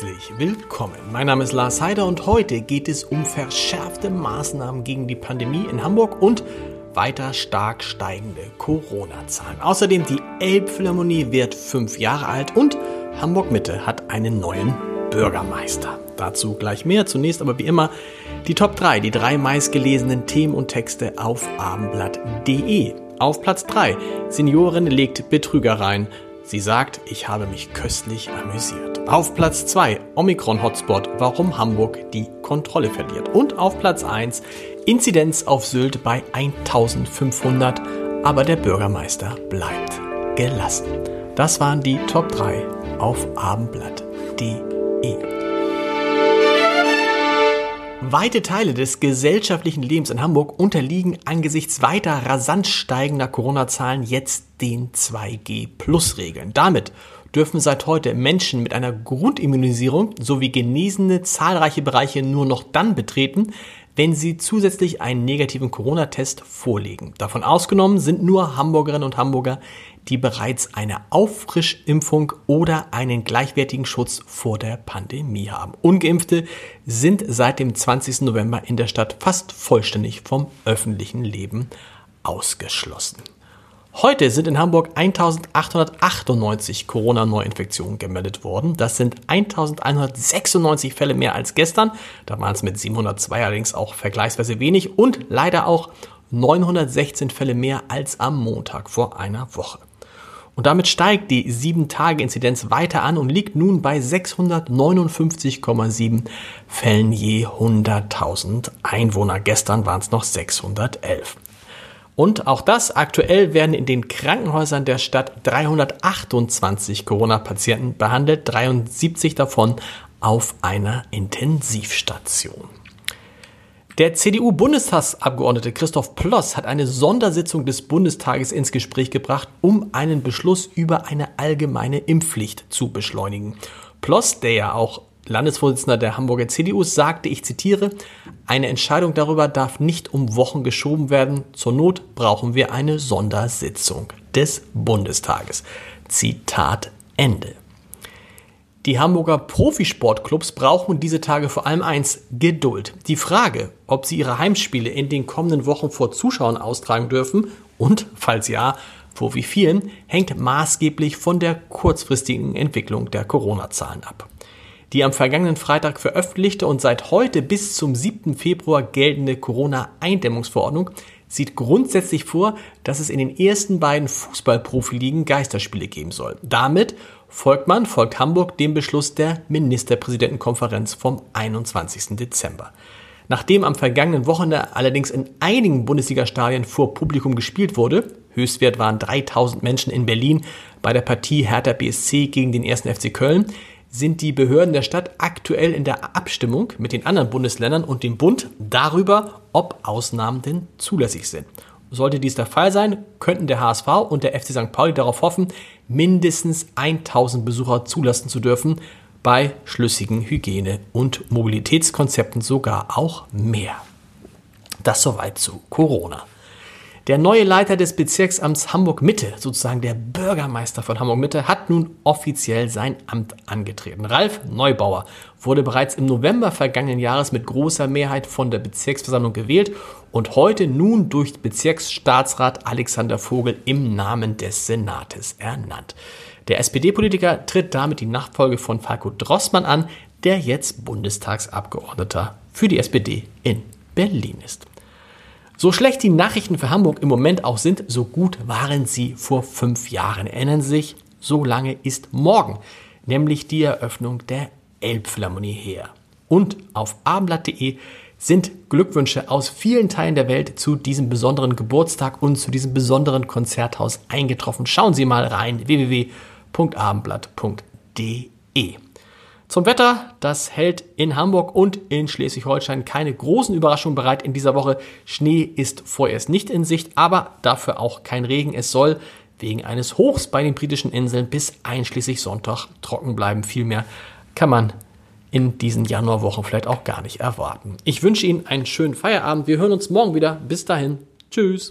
Herzlich willkommen. Mein Name ist Lars Heider und heute geht es um verschärfte Maßnahmen gegen die Pandemie in Hamburg und weiter stark steigende Corona-Zahlen. Außerdem die Elbphilharmonie wird fünf Jahre alt und Hamburg Mitte hat einen neuen Bürgermeister. Dazu gleich mehr. Zunächst aber wie immer die Top 3, die drei meistgelesenen Themen und Texte auf abendblatt.de. Auf Platz 3, Seniorin legt Betrüger rein. Sie sagt, ich habe mich köstlich amüsiert. Auf Platz 2 Omikron-Hotspot, warum Hamburg die Kontrolle verliert. Und auf Platz 1 Inzidenz auf Sylt bei 1500, aber der Bürgermeister bleibt gelassen. Das waren die Top 3 auf abendblatt.de. Weite Teile des gesellschaftlichen Lebens in Hamburg unterliegen angesichts weiter rasant steigender Corona-Zahlen jetzt den 2G-Plus-Regeln. Damit dürfen seit heute Menschen mit einer Grundimmunisierung sowie Genesene zahlreiche Bereiche nur noch dann betreten, wenn sie zusätzlich einen negativen Corona-Test vorlegen. Davon ausgenommen sind nur Hamburgerinnen und Hamburger, die bereits eine Auffrischimpfung oder einen gleichwertigen Schutz vor der Pandemie haben. Ungeimpfte sind seit dem 20. November in der Stadt fast vollständig vom öffentlichen Leben ausgeschlossen. Heute sind in Hamburg 1898 Corona-Neuinfektionen gemeldet worden. Das sind 1196 Fälle mehr als gestern. Da waren es mit 702 allerdings auch vergleichsweise wenig und leider auch 916 Fälle mehr als am Montag vor einer Woche. Und damit steigt die 7-Tage-Inzidenz weiter an und liegt nun bei 659,7 Fällen je 100.000 Einwohner. Gestern waren es noch 611. Und auch das, aktuell werden in den Krankenhäusern der Stadt 328 Corona-Patienten behandelt, 73 davon auf einer Intensivstation. Der CDU-Bundestagsabgeordnete Christoph Ploss hat eine Sondersitzung des Bundestages ins Gespräch gebracht, um einen Beschluss über eine allgemeine Impfpflicht zu beschleunigen. Ploss, der ja auch Landesvorsitzender der Hamburger CDU, sagte, ich zitiere, eine Entscheidung darüber darf nicht um Wochen geschoben werden. Zur Not brauchen wir eine Sondersitzung des Bundestages. Zitat Ende. Die Hamburger Profisportclubs brauchen diese Tage vor allem eins, Geduld. Die Frage, ob sie ihre Heimspiele in den kommenden Wochen vor Zuschauern austragen dürfen und, falls ja, vor wie vielen, hängt maßgeblich von der kurzfristigen Entwicklung der Corona-Zahlen ab. Die am vergangenen Freitag veröffentlichte und seit heute bis zum 7. Februar geltende Corona-Eindämmungsverordnung sieht grundsätzlich vor, dass es in den ersten beiden Fußballprofiligen Geisterspiele geben soll. Damit folgt man, folgt Hamburg dem Beschluss der Ministerpräsidentenkonferenz vom 21. Dezember. Nachdem am vergangenen Wochenende allerdings in einigen Bundesliga-Stadien vor Publikum gespielt wurde, Höchstwert waren 3000 Menschen in Berlin bei der Partie Hertha BSC gegen den 1. FC Köln, sind die Behörden der Stadt aktuell in der Abstimmung mit den anderen Bundesländern und dem Bund darüber, ob Ausnahmen denn zulässig sind. Sollte dies der Fall sein, könnten der HSV und der FC St. Pauli darauf hoffen, mindestens 1000 Besucher zulassen zu dürfen, bei schlüssigen Hygiene- und Mobilitätskonzepten sogar auch mehr. Das soweit zu Corona. Der neue Leiter des Bezirksamts Hamburg Mitte, sozusagen der Bürgermeister von Hamburg Mitte, hat nun offiziell sein Amt angetreten. Ralf Neubauer wurde bereits im November vergangenen Jahres mit großer Mehrheit von der Bezirksversammlung gewählt und heute nun durch Bezirksstaatsrat Alexander Vogel im Namen des Senates ernannt. Der SPD-Politiker tritt damit die Nachfolge von Falco Drossmann an, der jetzt Bundestagsabgeordneter für die SPD in Berlin ist. So schlecht die Nachrichten für Hamburg im Moment auch sind, so gut waren sie vor fünf Jahren. Erinnern Sie sich, so lange ist morgen, nämlich die Eröffnung der Elbphilharmonie her. Und auf abendblatt.de sind Glückwünsche aus vielen Teilen der Welt zu diesem besonderen Geburtstag und zu diesem besonderen Konzerthaus eingetroffen. Schauen Sie mal rein www.abendblatt.de. Zum Wetter, das hält in Hamburg und in Schleswig-Holstein keine großen Überraschungen bereit in dieser Woche. Schnee ist vorerst nicht in Sicht, aber dafür auch kein Regen. Es soll wegen eines Hochs bei den britischen Inseln bis einschließlich Sonntag trocken bleiben. Vielmehr kann man in diesen Januarwochen vielleicht auch gar nicht erwarten. Ich wünsche Ihnen einen schönen Feierabend. Wir hören uns morgen wieder. Bis dahin. Tschüss.